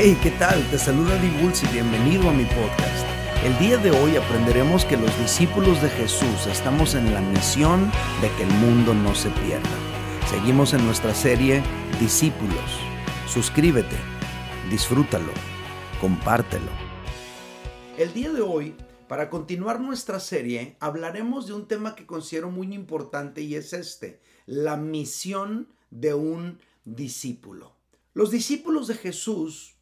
Hey, ¿qué tal? Te saluda Divulce y bienvenido a mi podcast. El día de hoy aprenderemos que los discípulos de Jesús estamos en la misión de que el mundo no se pierda. Seguimos en nuestra serie Discípulos. Suscríbete, disfrútalo, compártelo. El día de hoy, para continuar nuestra serie, hablaremos de un tema que considero muy importante y es este, la misión de un discípulo. Los discípulos de Jesús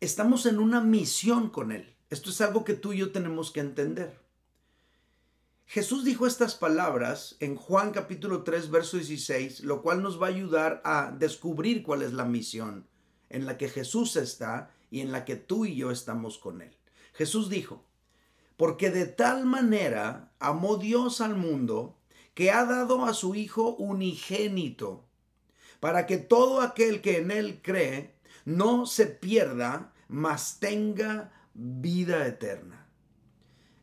estamos en una misión con Él. Esto es algo que tú y yo tenemos que entender. Jesús dijo estas palabras en Juan capítulo 3, verso 16, lo cual nos va a ayudar a descubrir cuál es la misión en la que Jesús está y en la que tú y yo estamos con Él. Jesús dijo, porque de tal manera amó Dios al mundo que ha dado a su Hijo unigénito, para que todo aquel que en Él cree no se pierda, mas tenga vida eterna.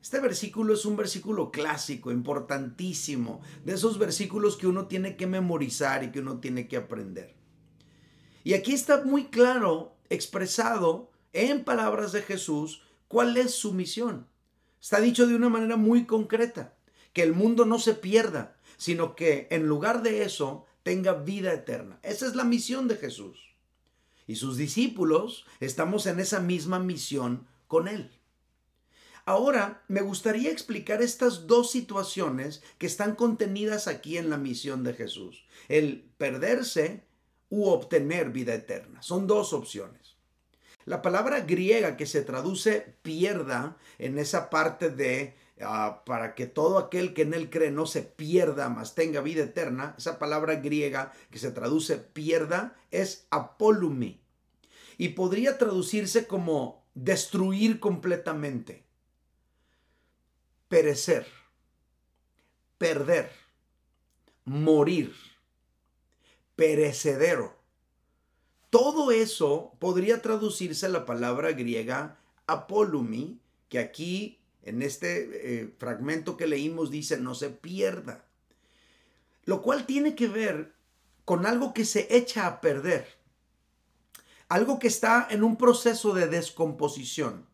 Este versículo es un versículo clásico, importantísimo, de esos versículos que uno tiene que memorizar y que uno tiene que aprender. Y aquí está muy claro, expresado en palabras de Jesús, cuál es su misión. Está dicho de una manera muy concreta, que el mundo no se pierda, sino que en lugar de eso tenga vida eterna. Esa es la misión de Jesús y sus discípulos estamos en esa misma misión con Él. Ahora me gustaría explicar estas dos situaciones que están contenidas aquí en la misión de Jesús. El perderse u obtener vida eterna. Son dos opciones. La palabra griega que se traduce pierda en esa parte de Ah, para que todo aquel que en él cree no se pierda, mas tenga vida eterna, esa palabra griega que se traduce pierda es apolumi y podría traducirse como destruir completamente, perecer, perder, morir, perecedero. Todo eso podría traducirse la palabra griega apolumi, que aquí en este eh, fragmento que leímos dice no se pierda. Lo cual tiene que ver con algo que se echa a perder. Algo que está en un proceso de descomposición.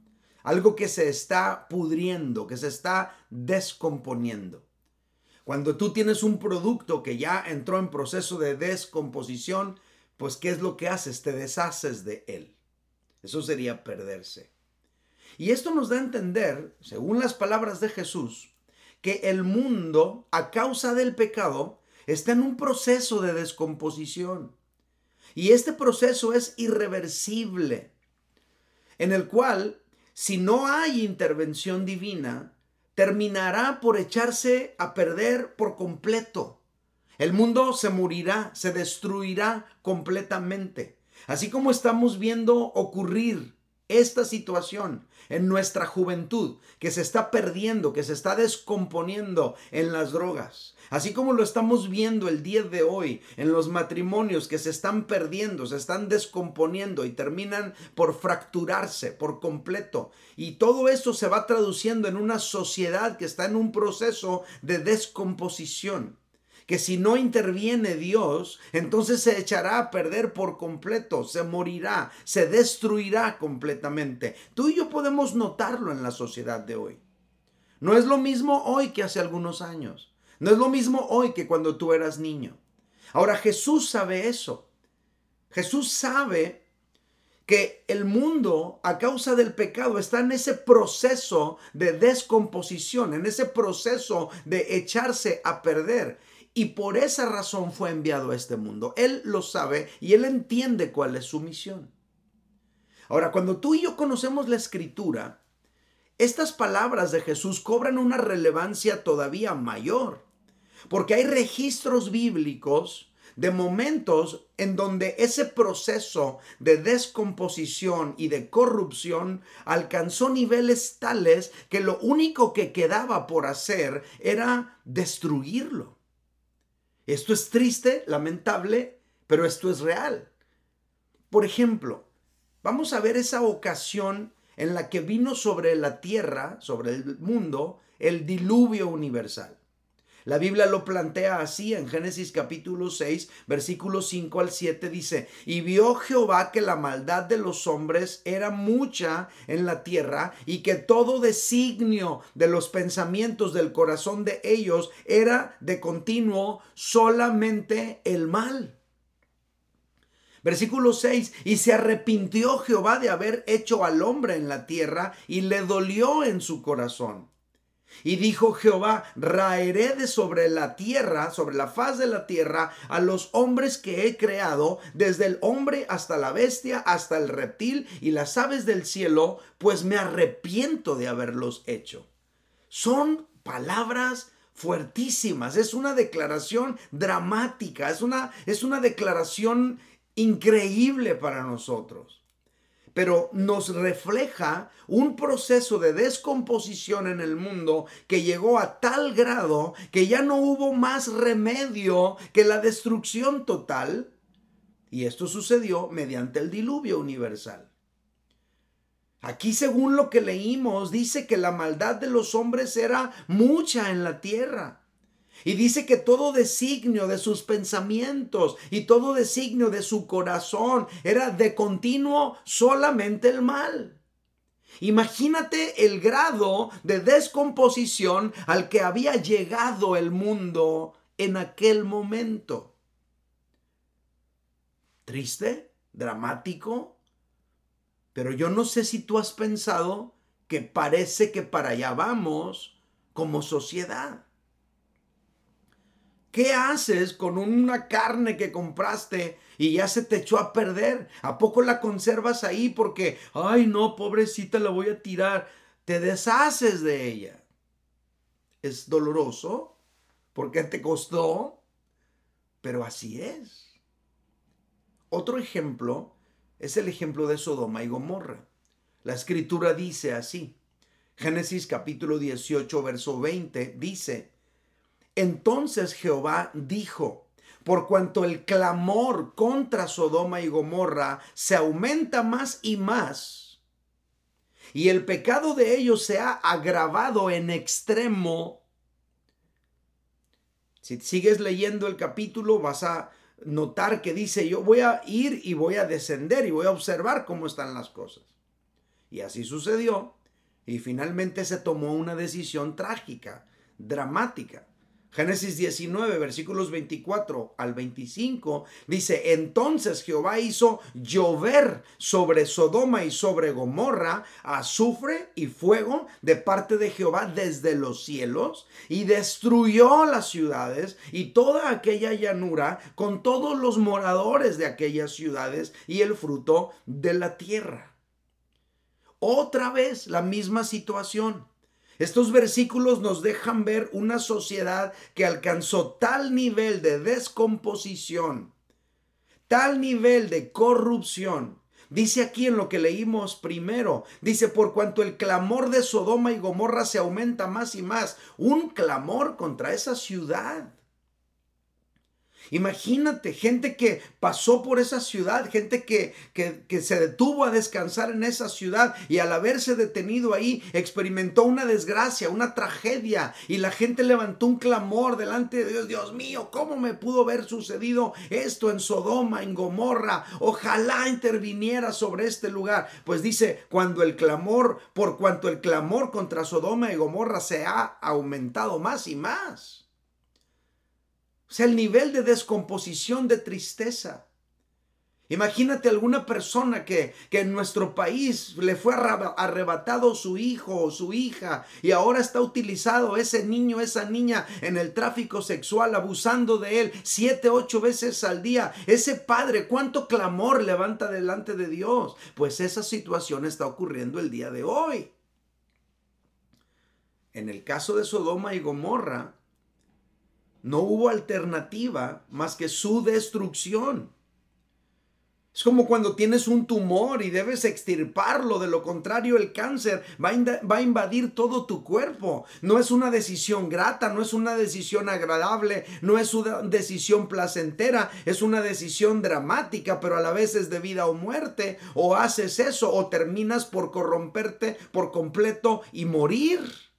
Algo que se está pudriendo, que se está descomponiendo. Cuando tú tienes un producto que ya entró en proceso de descomposición, pues ¿qué es lo que haces? Te deshaces de él. Eso sería perderse. Y esto nos da a entender, según las palabras de Jesús, que el mundo, a causa del pecado, está en un proceso de descomposición. Y este proceso es irreversible, en el cual, si no hay intervención divina, terminará por echarse a perder por completo. El mundo se morirá, se destruirá completamente. Así como estamos viendo ocurrir esta situación en nuestra juventud que se está perdiendo, que se está descomponiendo en las drogas. Así como lo estamos viendo el día de hoy en los matrimonios que se están perdiendo, se están descomponiendo y terminan por fracturarse por completo. Y todo esto se va traduciendo en una sociedad que está en un proceso de descomposición que si no interviene Dios, entonces se echará a perder por completo, se morirá, se destruirá completamente. Tú y yo podemos notarlo en la sociedad de hoy. No es lo mismo hoy que hace algunos años. No es lo mismo hoy que cuando tú eras niño. Ahora Jesús sabe eso. Jesús sabe que el mundo a causa del pecado está en ese proceso de descomposición, en ese proceso de echarse a perder y por esa razón fue enviado a este mundo. Él lo sabe y él entiende cuál es su misión. Ahora, cuando tú y yo conocemos la escritura, estas palabras de Jesús cobran una relevancia todavía mayor, porque hay registros bíblicos de momentos en donde ese proceso de descomposición y de corrupción alcanzó niveles tales que lo único que quedaba por hacer era destruirlo. Esto es triste, lamentable, pero esto es real. Por ejemplo, vamos a ver esa ocasión en la que vino sobre la tierra, sobre el mundo, el diluvio universal. La Biblia lo plantea así en Génesis capítulo 6, versículos 5 al 7 dice, y vio Jehová que la maldad de los hombres era mucha en la tierra y que todo designio de los pensamientos del corazón de ellos era de continuo solamente el mal. Versículo 6, y se arrepintió Jehová de haber hecho al hombre en la tierra y le dolió en su corazón. Y dijo Jehová, raeré de sobre la tierra, sobre la faz de la tierra, a los hombres que he creado, desde el hombre hasta la bestia, hasta el reptil y las aves del cielo, pues me arrepiento de haberlos hecho. Son palabras fuertísimas, es una declaración dramática, es una, es una declaración increíble para nosotros pero nos refleja un proceso de descomposición en el mundo que llegó a tal grado que ya no hubo más remedio que la destrucción total. Y esto sucedió mediante el diluvio universal. Aquí, según lo que leímos, dice que la maldad de los hombres era mucha en la tierra. Y dice que todo designio de sus pensamientos y todo designio de su corazón era de continuo solamente el mal. Imagínate el grado de descomposición al que había llegado el mundo en aquel momento. Triste, dramático, pero yo no sé si tú has pensado que parece que para allá vamos como sociedad. ¿Qué haces con una carne que compraste y ya se te echó a perder? ¿A poco la conservas ahí porque, ay no, pobrecita, la voy a tirar? Te deshaces de ella. Es doloroso porque te costó, pero así es. Otro ejemplo es el ejemplo de Sodoma y Gomorra. La escritura dice así. Génesis capítulo 18, verso 20 dice, entonces Jehová dijo, por cuanto el clamor contra Sodoma y Gomorra se aumenta más y más, y el pecado de ellos se ha agravado en extremo. Si sigues leyendo el capítulo vas a notar que dice, yo voy a ir y voy a descender y voy a observar cómo están las cosas. Y así sucedió. Y finalmente se tomó una decisión trágica, dramática. Génesis 19, versículos 24 al 25, dice, entonces Jehová hizo llover sobre Sodoma y sobre Gomorra azufre y fuego de parte de Jehová desde los cielos y destruyó las ciudades y toda aquella llanura con todos los moradores de aquellas ciudades y el fruto de la tierra. Otra vez la misma situación. Estos versículos nos dejan ver una sociedad que alcanzó tal nivel de descomposición, tal nivel de corrupción. Dice aquí en lo que leímos primero, dice, por cuanto el clamor de Sodoma y Gomorra se aumenta más y más, un clamor contra esa ciudad. Imagínate, gente que pasó por esa ciudad, gente que, que, se detuvo a descansar en esa ciudad y al haberse detenido ahí experimentó una desgracia, una tragedia y la gente levantó un clamor delante de Dios, Dios mío, ¿cómo me pudo haber sucedido esto en Sodoma, en Gomorra? Ojalá interviniera sobre este lugar. Pues dice, cuando el clamor, por cuanto el clamor contra Sodoma y Gomorra se ha aumentado más y más. O sea, el nivel de descomposición, de tristeza. Imagínate alguna persona que, que, en nuestro país le fue arrebatado su hijo o su hija y ahora está utilizado ese niño, esa niña en el tráfico sexual, abusando de él siete, ocho veces al día. Ese padre, ¿cuánto clamor levanta delante de Dios? Pues esa situación está ocurriendo el día de hoy. En el caso de Sodoma y Gomorra, no hubo alternativa más que su destrucción. Es como cuando tienes un tumor y debes extirparlo, de lo contrario el cáncer va a, va a, invadir todo tu cuerpo. No es una decisión grata, no es una decisión agradable, no es una decisión placentera, es una decisión dramática, pero a la vez es de vida o muerte. O haces eso o terminas por corromperte por completo y morir.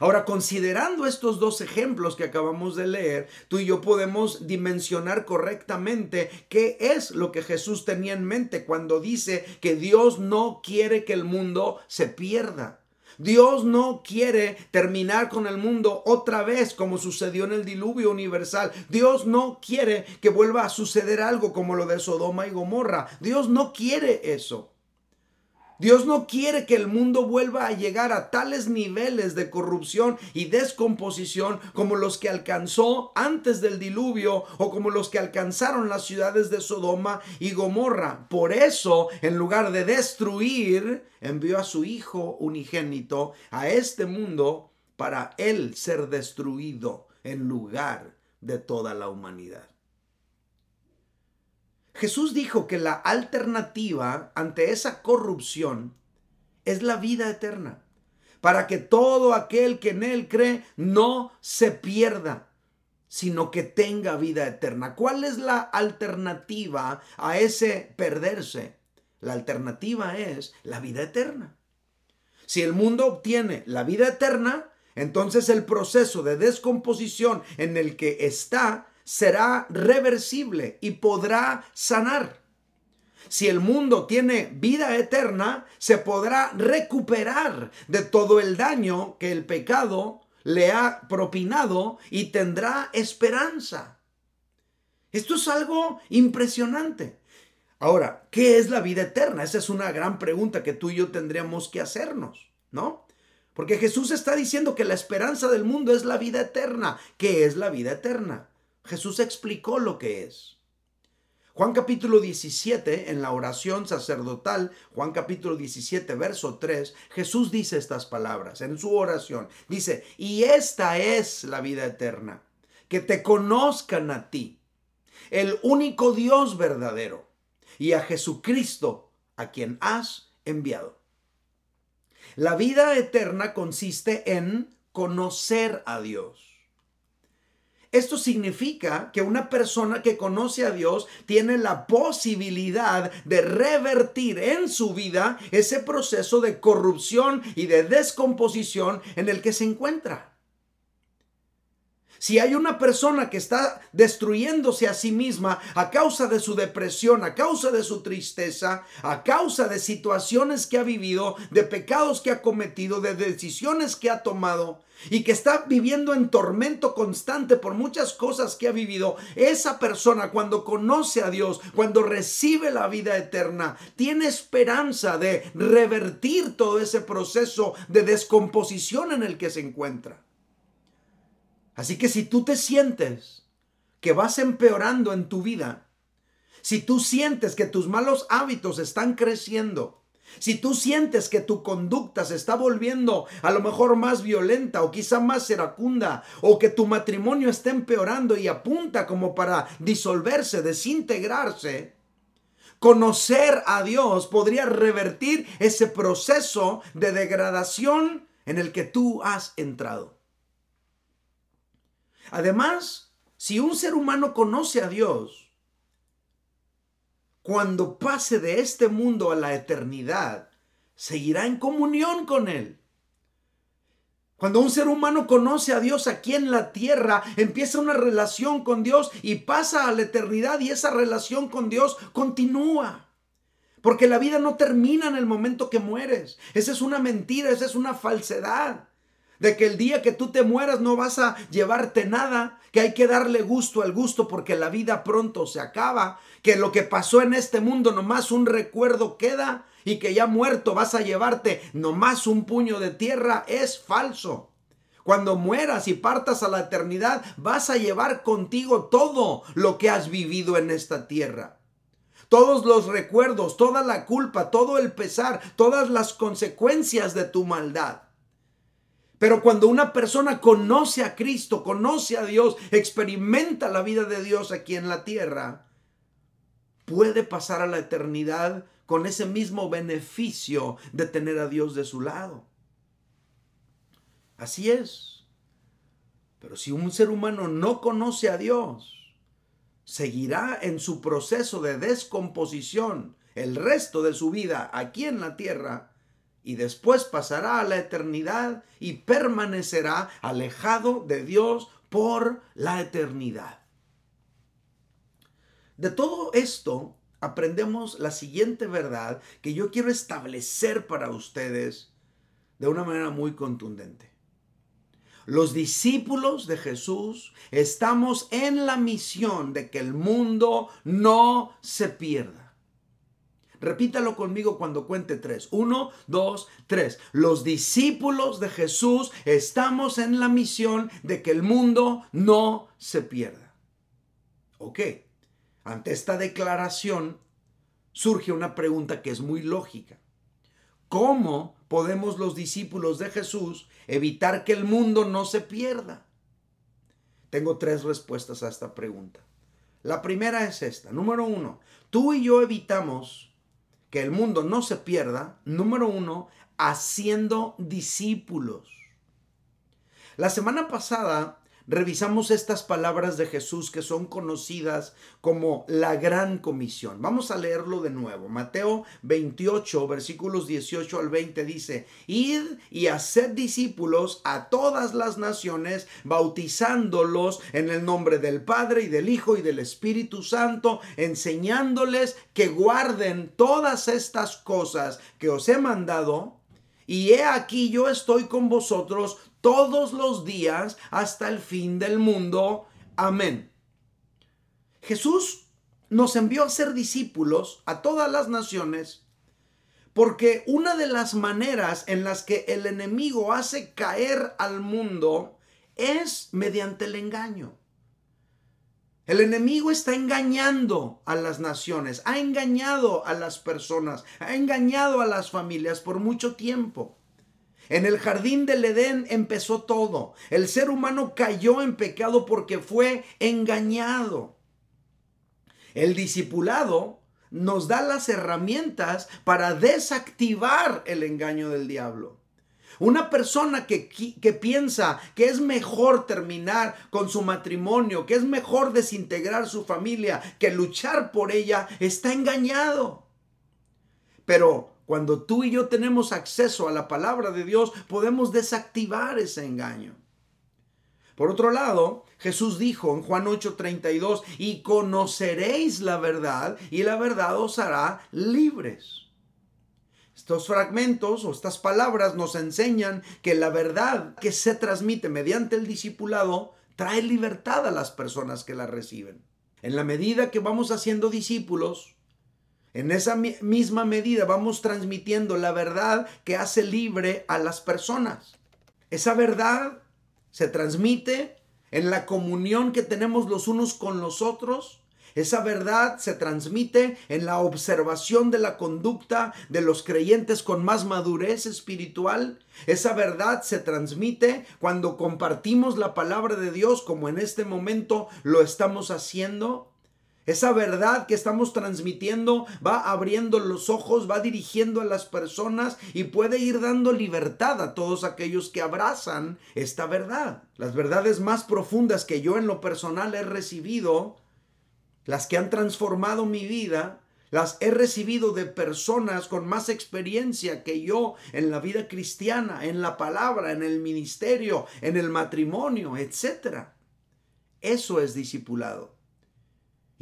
Ahora, considerando estos dos ejemplos que acabamos de leer, tú y yo podemos dimensionar correctamente qué es lo que Jesús tenía en mente cuando dice que Dios no quiere que el mundo se pierda. Dios no quiere terminar con el mundo otra vez como sucedió en el diluvio universal. Dios no quiere que vuelva a suceder algo como lo de Sodoma y Gomorra. Dios no quiere eso. Dios no quiere que el mundo vuelva a llegar a tales niveles de corrupción y descomposición como los que alcanzó antes del diluvio o como los que alcanzaron las ciudades de Sodoma y Gomorra. Por eso, en lugar de destruir, envió a su Hijo unigénito a este mundo para él ser destruido en lugar de toda la humanidad. Jesús dijo que la alternativa ante esa corrupción es la vida eterna, para que todo aquel que en Él cree no se pierda, sino que tenga vida eterna. ¿Cuál es la alternativa a ese perderse? La alternativa es la vida eterna. Si el mundo obtiene la vida eterna, entonces el proceso de descomposición en el que está será reversible y podrá sanar. Si el mundo tiene vida eterna, se podrá recuperar de todo el daño que el pecado le ha propinado y tendrá esperanza. Esto es algo impresionante. Ahora, ¿qué es la vida eterna? Esa es una gran pregunta que tú y yo tendríamos que hacernos, ¿no? Porque Jesús está diciendo que la esperanza del mundo es la vida eterna. ¿Qué es la vida eterna? Jesús explicó lo que es. Juan capítulo 17, en la oración sacerdotal, Juan capítulo 17, verso 3, Jesús dice estas palabras en su oración. Dice, y esta es la vida eterna, que te conozcan a ti, el único Dios verdadero, y a Jesucristo, a quien has enviado. La vida eterna consiste en conocer a Dios. Esto significa que una persona que conoce a Dios tiene la posibilidad de revertir en su vida ese proceso de corrupción y de descomposición en el que se encuentra. Si hay una persona que está destruyéndose a sí misma a causa de su depresión, a causa de su tristeza, a causa de situaciones que ha vivido, de pecados que ha cometido, de decisiones que ha tomado, y que está viviendo en tormento constante por muchas cosas que ha vivido, esa persona cuando conoce a Dios, cuando recibe la vida eterna, tiene esperanza de revertir todo ese proceso de descomposición en el que se encuentra. Así que si tú te sientes que vas empeorando en tu vida, si tú sientes que tus malos hábitos están creciendo, si tú sientes que tu conducta se está volviendo a lo mejor más violenta o quizá más iracunda o que tu matrimonio está empeorando y apunta como para disolverse, desintegrarse, conocer a Dios podría revertir ese proceso de degradación en el que tú has entrado. Además, si un ser humano conoce a Dios, cuando pase de este mundo a la eternidad, seguirá en comunión con Él. Cuando un ser humano conoce a Dios aquí en la tierra, empieza una relación con Dios y pasa a la eternidad y esa relación con Dios continúa. Porque la vida no termina en el momento que mueres. Esa es una mentira, esa es una falsedad de que el día que tú te mueras no vas a llevarte nada, que hay que darle gusto al gusto porque la vida pronto se acaba, que lo que pasó en este mundo nomás un recuerdo queda y que ya muerto vas a llevarte nomás un puño de tierra, es falso. Cuando mueras y partas a la eternidad, vas a llevar contigo todo lo que has vivido en esta tierra todos los recuerdos, toda la culpa, todo el pesar, todas las consecuencias de tu maldad. Pero cuando una persona conoce a Cristo, conoce a Dios, experimenta la vida de Dios aquí en la tierra, puede pasar a la eternidad con ese mismo beneficio de tener a Dios de su lado. Así es. Pero si un ser humano no conoce a Dios, seguirá en su proceso de descomposición el resto de su vida aquí en la tierra y después pasará a la eternidad y permanecerá alejado de Dios por la eternidad. De todo esto aprendemos la siguiente verdad que yo quiero establecer para ustedes de una manera muy contundente. Los discípulos de Jesús estamos en la misión de que el mundo no se pierda. Repítalo conmigo cuando cuente tres. Uno, dos, tres. Los discípulos de Jesús estamos en la misión de que el mundo no se pierda. Ok. Ante esta declaración surge una pregunta que es muy lógica. ¿Cómo podemos los discípulos de Jesús evitar que el mundo no se pierda? Tengo tres respuestas a esta pregunta. La primera es esta. Número uno, tú y yo evitamos que el mundo no se pierda. Número uno, haciendo discípulos. La semana pasada revisamos estas palabras de Jesús que son conocidas como la gran comisión. Vamos a leerlo de nuevo. Mateo 28, versículos 18 al 20 dice, Id y haced discípulos a todas las naciones, bautizándolos en el nombre del Padre y del Hijo y del Espíritu Santo, enseñándoles que guarden todas estas cosas que os he mandado. Y he aquí yo estoy con vosotros todos los días hasta el fin del mundo. Amén. Jesús nos envió a ser discípulos a todas las naciones porque una de las maneras en las que el enemigo hace caer al mundo es mediante el engaño. El enemigo está engañando a las naciones, ha engañado a las personas, ha engañado a las familias por mucho tiempo. En el jardín del Edén empezó todo. El ser humano cayó en pecado porque fue engañado. El discipulado nos da las herramientas para desactivar el engaño del diablo. Una persona que, que, piensa que es mejor terminar con su matrimonio, que es mejor desintegrar su familia, que luchar por ella, está engañado. Pero cuando tú y yo tenemos acceso a la palabra de Dios, podemos desactivar ese engaño. Por otro lado, Jesús dijo en Juan 8:32, y conoceréis la verdad, y la verdad os hará libres. Estos fragmentos o estas palabras nos enseñan que la verdad que se transmite mediante el discipulado trae libertad a las personas que la reciben. En la medida que vamos haciendo discípulos, en esa misma medida vamos transmitiendo la verdad que hace libre a las personas. Esa verdad se transmite en la comunión que tenemos los unos con los otros. Esa verdad se transmite en la observación de la conducta de los creyentes con más madurez espiritual. Esa verdad se transmite cuando compartimos la palabra de Dios como en este momento lo estamos haciendo. Esa verdad que estamos transmitiendo va abriendo los ojos, va dirigiendo a las personas y puede ir dando libertad a todos aquellos que abrazan esta verdad. Las verdades más profundas que yo en lo personal he recibido, las que han transformado mi vida, las he recibido de personas con más experiencia que yo en la vida cristiana, en la palabra, en el ministerio, en el matrimonio, etc. Eso es discipulado.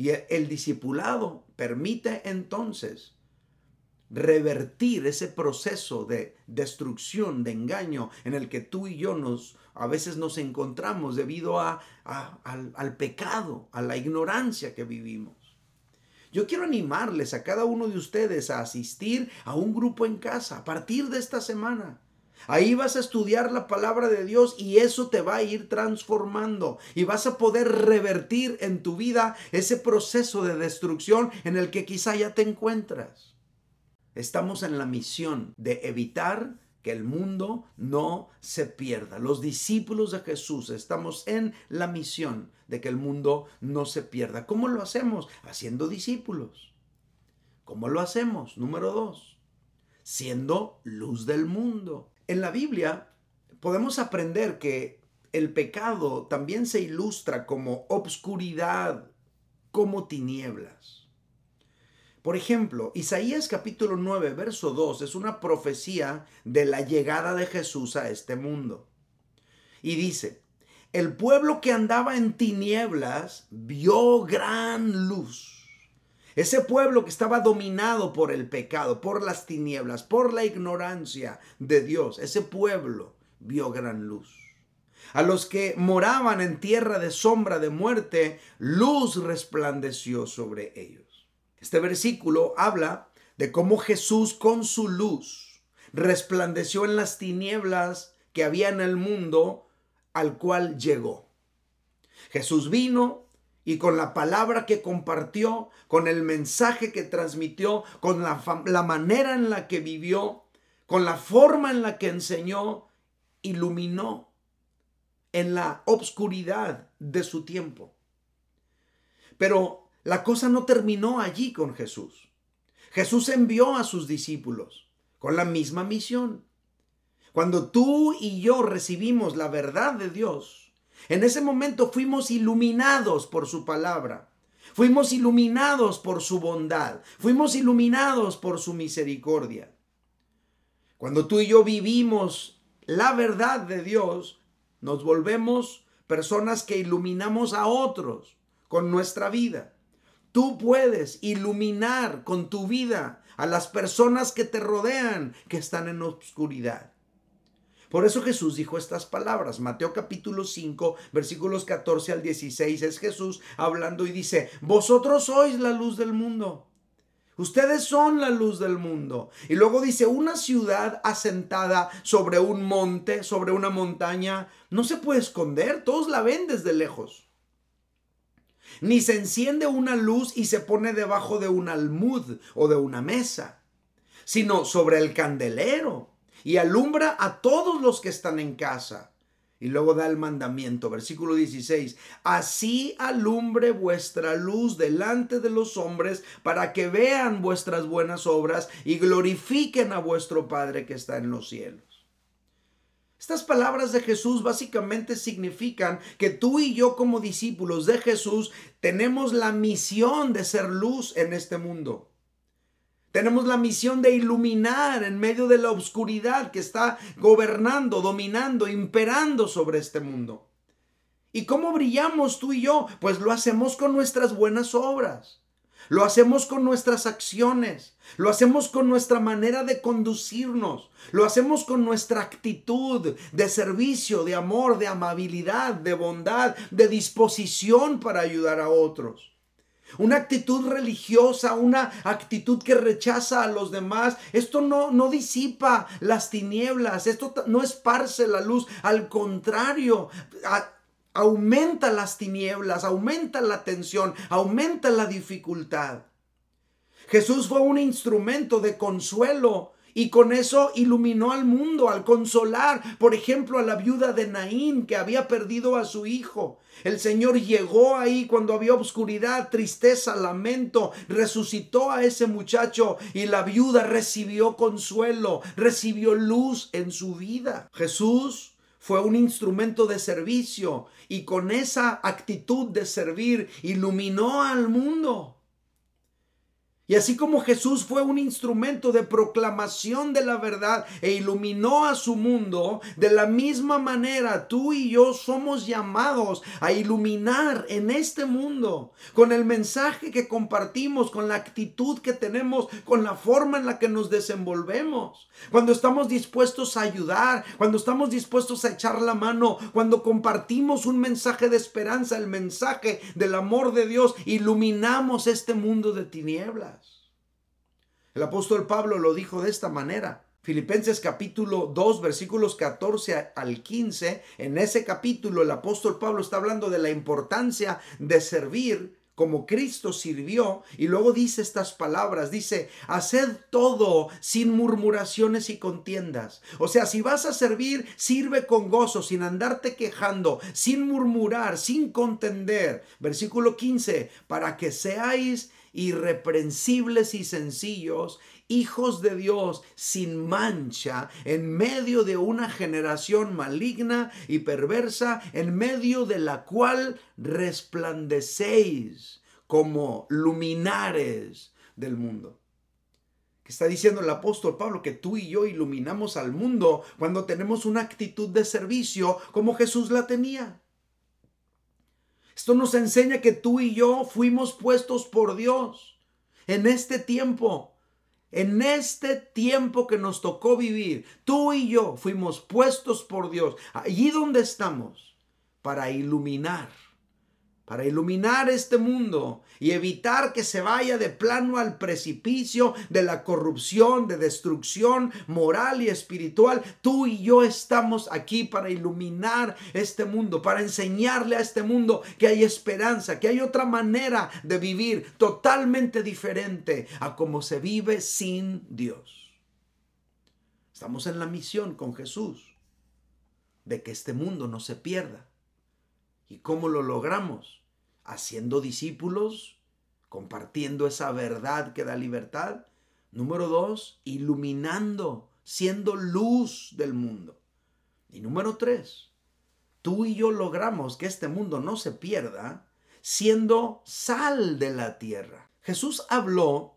Y el discipulado permite entonces revertir ese proceso de destrucción, de engaño en el que tú y yo nos a veces nos encontramos debido a, al, al pecado, a la ignorancia que vivimos. Yo quiero animarles a cada uno de ustedes a asistir a un grupo en casa a partir de esta semana. Ahí vas a estudiar la palabra de Dios y eso te va a ir transformando y vas a poder revertir en tu vida ese proceso de destrucción en el que quizá ya te encuentras. Estamos en la misión de evitar que el mundo no se pierda. Los discípulos de Jesús estamos en la misión de que el mundo no se pierda. ¿Cómo lo hacemos? Haciendo discípulos. ¿Cómo lo hacemos? Número dos, siendo luz del mundo. En la Biblia podemos aprender que el pecado también se ilustra como obscuridad, como tinieblas. Por ejemplo, Isaías capítulo 9, verso 2 es una profecía de la llegada de Jesús a este mundo. Y dice, el pueblo que andaba en tinieblas vio gran luz. Ese pueblo que estaba dominado por el pecado, por las tinieblas, por la ignorancia de Dios, ese pueblo vio gran luz. A los que moraban en tierra de sombra de muerte, luz resplandeció sobre ellos. Este versículo habla de cómo Jesús con su luz resplandeció en las tinieblas que había en el mundo al cual llegó. Jesús vino y con la palabra que compartió, con el mensaje que transmitió, con la, manera en la que vivió, con la forma en la que enseñó, iluminó en la obscuridad de su tiempo. Pero la cosa no terminó allí con Jesús. Jesús envió a sus discípulos con la misma misión. Cuando tú y yo recibimos la verdad de Dios, en ese momento fuimos iluminados por su palabra. Fuimos iluminados por su bondad. Fuimos iluminados por su misericordia. Cuando tú y yo vivimos la verdad de Dios, nos volvemos personas que iluminamos a otros con nuestra vida. Tú puedes iluminar con tu vida a las personas que te rodean, que están en oscuridad. Por eso Jesús dijo estas palabras. Mateo capítulo 5, versículos 14 al 16 es Jesús hablando y dice, vosotros sois la luz del mundo. Ustedes son la luz del mundo. Y luego dice, una ciudad asentada sobre un monte, sobre una montaña, no se puede esconder, todos la ven desde lejos. Ni se enciende una luz y se pone debajo de un almud o de una mesa, sino sobre el candelero y alumbra a todos los que están en casa. Y luego da el mandamiento, versículo 16, así alumbre vuestra luz delante de los hombres para que vean vuestras buenas obras y glorifiquen a vuestro Padre que está en los cielos. Estas palabras de Jesús básicamente significan que tú y yo como discípulos de Jesús tenemos la misión de ser luz en este mundo. Tenemos la misión de iluminar en medio de la oscuridad que está gobernando, dominando, imperando sobre este mundo. ¿Y cómo brillamos tú y yo? Pues lo hacemos con nuestras buenas obras. Lo hacemos con nuestras acciones. Lo hacemos con nuestra manera de conducirnos. Lo hacemos con nuestra actitud de servicio, de amor, de amabilidad, de bondad, de disposición para ayudar a otros. Una actitud religiosa, una actitud que rechaza a los demás. Esto no, no disipa las tinieblas, esto no esparce la luz, al contrario, aumenta las tinieblas, aumenta la tensión, aumenta la dificultad. Jesús fue un instrumento de consuelo y con eso iluminó al mundo al consolar, por ejemplo, a la viuda de Naín que había perdido a su hijo. El Señor llegó ahí cuando había oscuridad, tristeza, lamento, resucitó a ese muchacho y la viuda recibió consuelo, recibió luz en su vida. Jesús fue un instrumento de servicio y con esa actitud de servir iluminó al mundo. Y así como Jesús fue un instrumento de proclamación de la verdad e iluminó a su mundo, de la misma manera tú y yo somos llamados a iluminar en este mundo con el mensaje que compartimos, con la actitud que tenemos, con la forma en la que nos desenvolvemos. Cuando estamos dispuestos a ayudar, cuando estamos dispuestos a echar la mano, cuando compartimos un mensaje de esperanza, el mensaje del amor de Dios, iluminamos este mundo de tinieblas. El apóstol Pablo lo dijo de esta manera. Filipenses capítulo 2 versículos 14 al 15. En ese capítulo el apóstol Pablo está hablando de la importancia de servir como Cristo sirvió y luego dice estas palabras, dice, haced todo sin murmuraciones y contiendas. O sea, si vas a servir, sirve con gozo, sin andarte quejando, sin murmurar, sin contender. Versículo 15, para que seáis irreprensibles y sencillos, hijos de Dios sin mancha, en medio de una generación maligna y perversa, en medio de la cual resplandecéis como luminares del mundo. Está diciendo el apóstol Pablo que tú y yo iluminamos al mundo cuando tenemos una actitud de servicio como Jesús la tenía. Esto nos enseña que tú y yo fuimos puestos por Dios en este tiempo. En este tiempo que nos tocó vivir, tú y yo fuimos puestos por Dios, allí donde estamos, para iluminar para iluminar este mundo y evitar que se vaya de plano al precipicio de la corrupción, de destrucción moral y espiritual. Tú y yo estamos aquí para iluminar este mundo, para enseñarle a este mundo que hay esperanza, que hay otra manera de vivir totalmente diferente a como se vive sin Dios. Estamos en la misión con Jesús de que este mundo no se pierda. ¿Y cómo lo logramos? Haciendo discípulos, compartiendo esa verdad que da libertad. Número dos, iluminando, siendo luz del mundo. Y número tres, tú y yo logramos que este mundo no se pierda siendo sal de la tierra. Jesús habló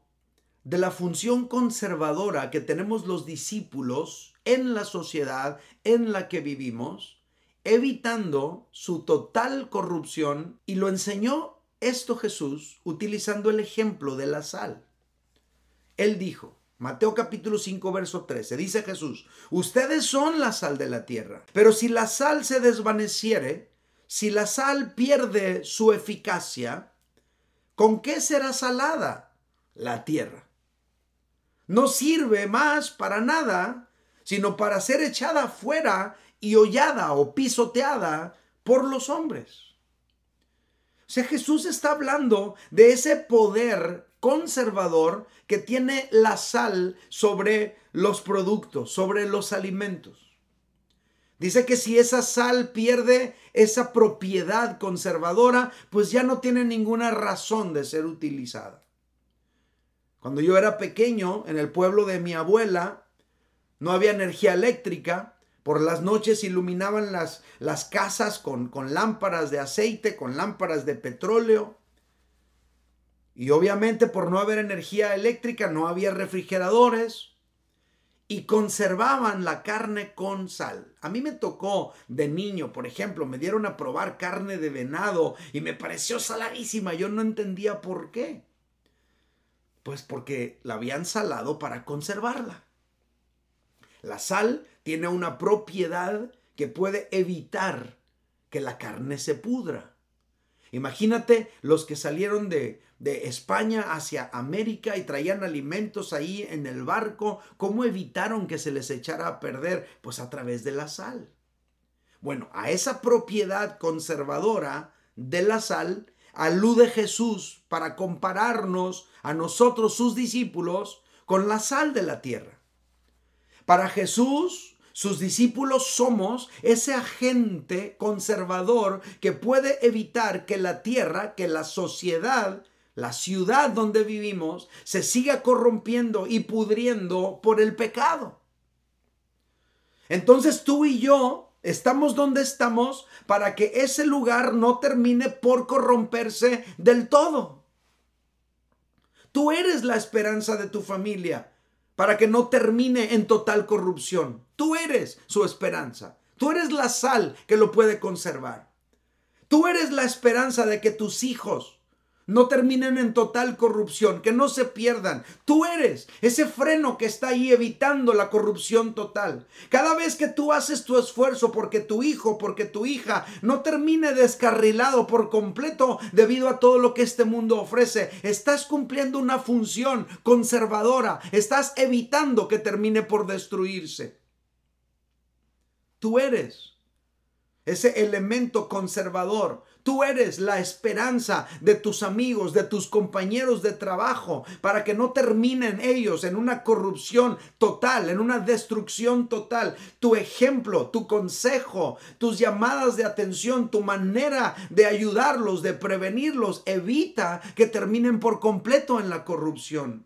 de la función conservadora que tenemos los discípulos en la sociedad en la que vivimos evitando su total corrupción y lo enseñó esto Jesús utilizando el ejemplo de la sal. Él dijo, Mateo capítulo 5 verso 13, dice Jesús, ustedes son la sal de la tierra, pero si la sal se desvaneciere, si la sal pierde su eficacia, ¿con qué será salada la tierra? No sirve más para nada, sino para ser echada fuera y hollada o pisoteada por los hombres. O sea, Jesús está hablando de ese poder conservador que tiene la sal sobre los productos, sobre los alimentos. Dice que si esa sal pierde esa propiedad conservadora, pues ya no tiene ninguna razón de ser utilizada. Cuando yo era pequeño, en el pueblo de mi abuela, no había energía eléctrica por las noches iluminaban las, las casas con, con lámparas de aceite, con lámparas de petróleo. Y obviamente por no haber energía eléctrica no había refrigeradores y conservaban la carne con sal. A mí me tocó de niño, por ejemplo, me dieron a probar carne de venado y me pareció saladísima. Yo no entendía por qué. Pues porque la habían salado para conservarla. La sal tiene una propiedad que puede evitar que la carne se pudra. Imagínate los que salieron de, de, España hacia América y traían alimentos ahí en el barco, ¿cómo evitaron que se les echara a perder? Pues a través de la sal. Bueno, a esa propiedad conservadora de la sal alude Jesús para compararnos a nosotros, sus discípulos, con la sal de la tierra. Para Jesús, sus discípulos somos ese agente conservador que puede evitar que la tierra, que la sociedad, la ciudad donde vivimos, se siga corrompiendo y pudriendo por el pecado. Entonces tú y yo estamos donde estamos para que ese lugar no termine por corromperse del todo. Tú eres la esperanza de tu familia para que no termine en total corrupción. Tú eres su esperanza. Tú eres la sal que lo puede conservar. Tú eres la esperanza de que tus hijos no terminen en total corrupción, que no se pierdan. Tú eres ese freno que está ahí evitando la corrupción total. Cada vez que tú haces tu esfuerzo porque tu hijo, porque tu hija no termine descarrilado por completo debido a todo lo que este mundo ofrece, estás cumpliendo una función conservadora, estás evitando que termine por destruirse. Tú eres ese elemento conservador. Tú eres la esperanza de tus amigos, de tus compañeros de trabajo, para que no terminen ellos en una corrupción total, en una destrucción total. Tu ejemplo, tu consejo, tus llamadas de atención, tu manera de ayudarlos, de prevenirlos, evita que terminen por completo en la corrupción.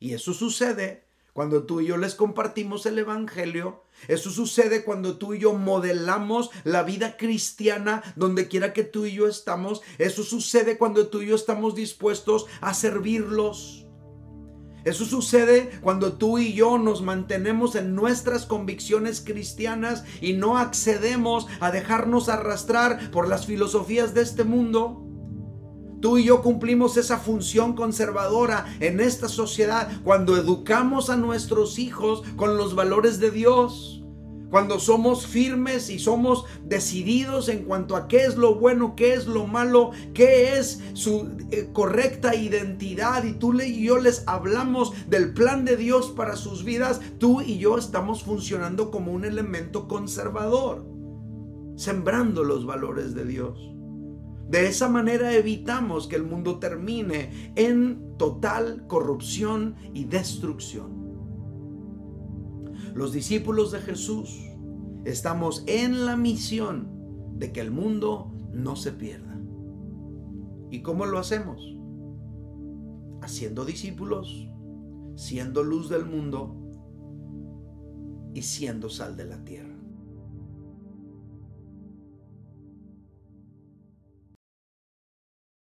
Y eso sucede cuando tú y yo les compartimos el Evangelio. Eso sucede cuando tú y yo modelamos la vida cristiana donde quiera que tú y yo estamos. Eso sucede cuando tú y yo estamos dispuestos a servirlos. Eso sucede cuando tú y yo nos mantenemos en nuestras convicciones cristianas y no accedemos a dejarnos arrastrar por las filosofías de este mundo. Tú y yo cumplimos esa función conservadora en esta sociedad cuando educamos a nuestros hijos con los valores de Dios. Cuando somos firmes y somos decididos en cuanto a qué es lo bueno, qué es lo malo, qué es su eh, correcta identidad y tú y yo les hablamos del plan de Dios para sus vidas, tú y yo estamos funcionando como un elemento conservador, sembrando los valores de Dios. De esa manera evitamos que el mundo termine en total corrupción y destrucción. Los discípulos de Jesús estamos en la misión de que el mundo no se pierda. ¿Y cómo lo hacemos? Haciendo discípulos, siendo luz del mundo y siendo sal de la tierra.